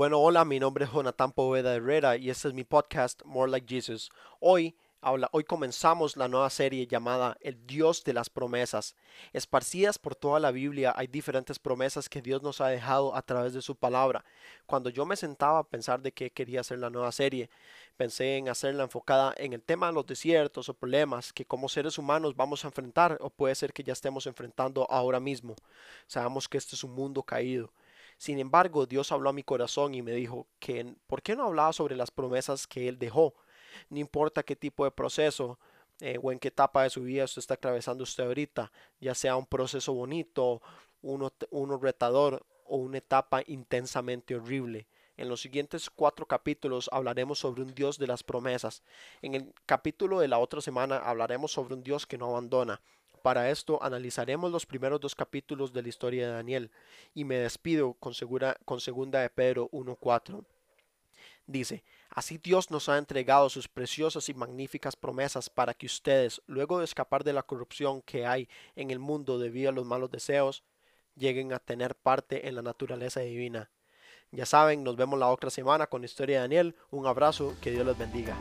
Bueno, hola, mi nombre es Jonathan Poveda Herrera y este es mi podcast More Like Jesus. Hoy hoy comenzamos la nueva serie llamada El Dios de las promesas. Esparcidas por toda la Biblia hay diferentes promesas que Dios nos ha dejado a través de su palabra. Cuando yo me sentaba a pensar de qué quería hacer la nueva serie, pensé en hacerla enfocada en el tema de los desiertos o problemas que como seres humanos vamos a enfrentar o puede ser que ya estemos enfrentando ahora mismo. Sabemos que este es un mundo caído. Sin embargo, Dios habló a mi corazón y me dijo que ¿por qué no hablaba sobre las promesas que Él dejó? no importa qué tipo de proceso eh, o en qué etapa de su vida usted está atravesando usted ahorita, ya sea un proceso bonito, uno, uno retador o una etapa intensamente horrible. En los siguientes cuatro capítulos hablaremos sobre un Dios de las promesas. En el capítulo de la otra semana hablaremos sobre un Dios que no abandona. Para esto analizaremos los primeros dos capítulos de la historia de Daniel y me despido con, segura, con segunda de Pedro 1.4. Dice, así Dios nos ha entregado sus preciosas y magníficas promesas para que ustedes, luego de escapar de la corrupción que hay en el mundo debido a los malos deseos, lleguen a tener parte en la naturaleza divina. Ya saben, nos vemos la otra semana con Historia de Daniel. Un abrazo, que Dios les bendiga.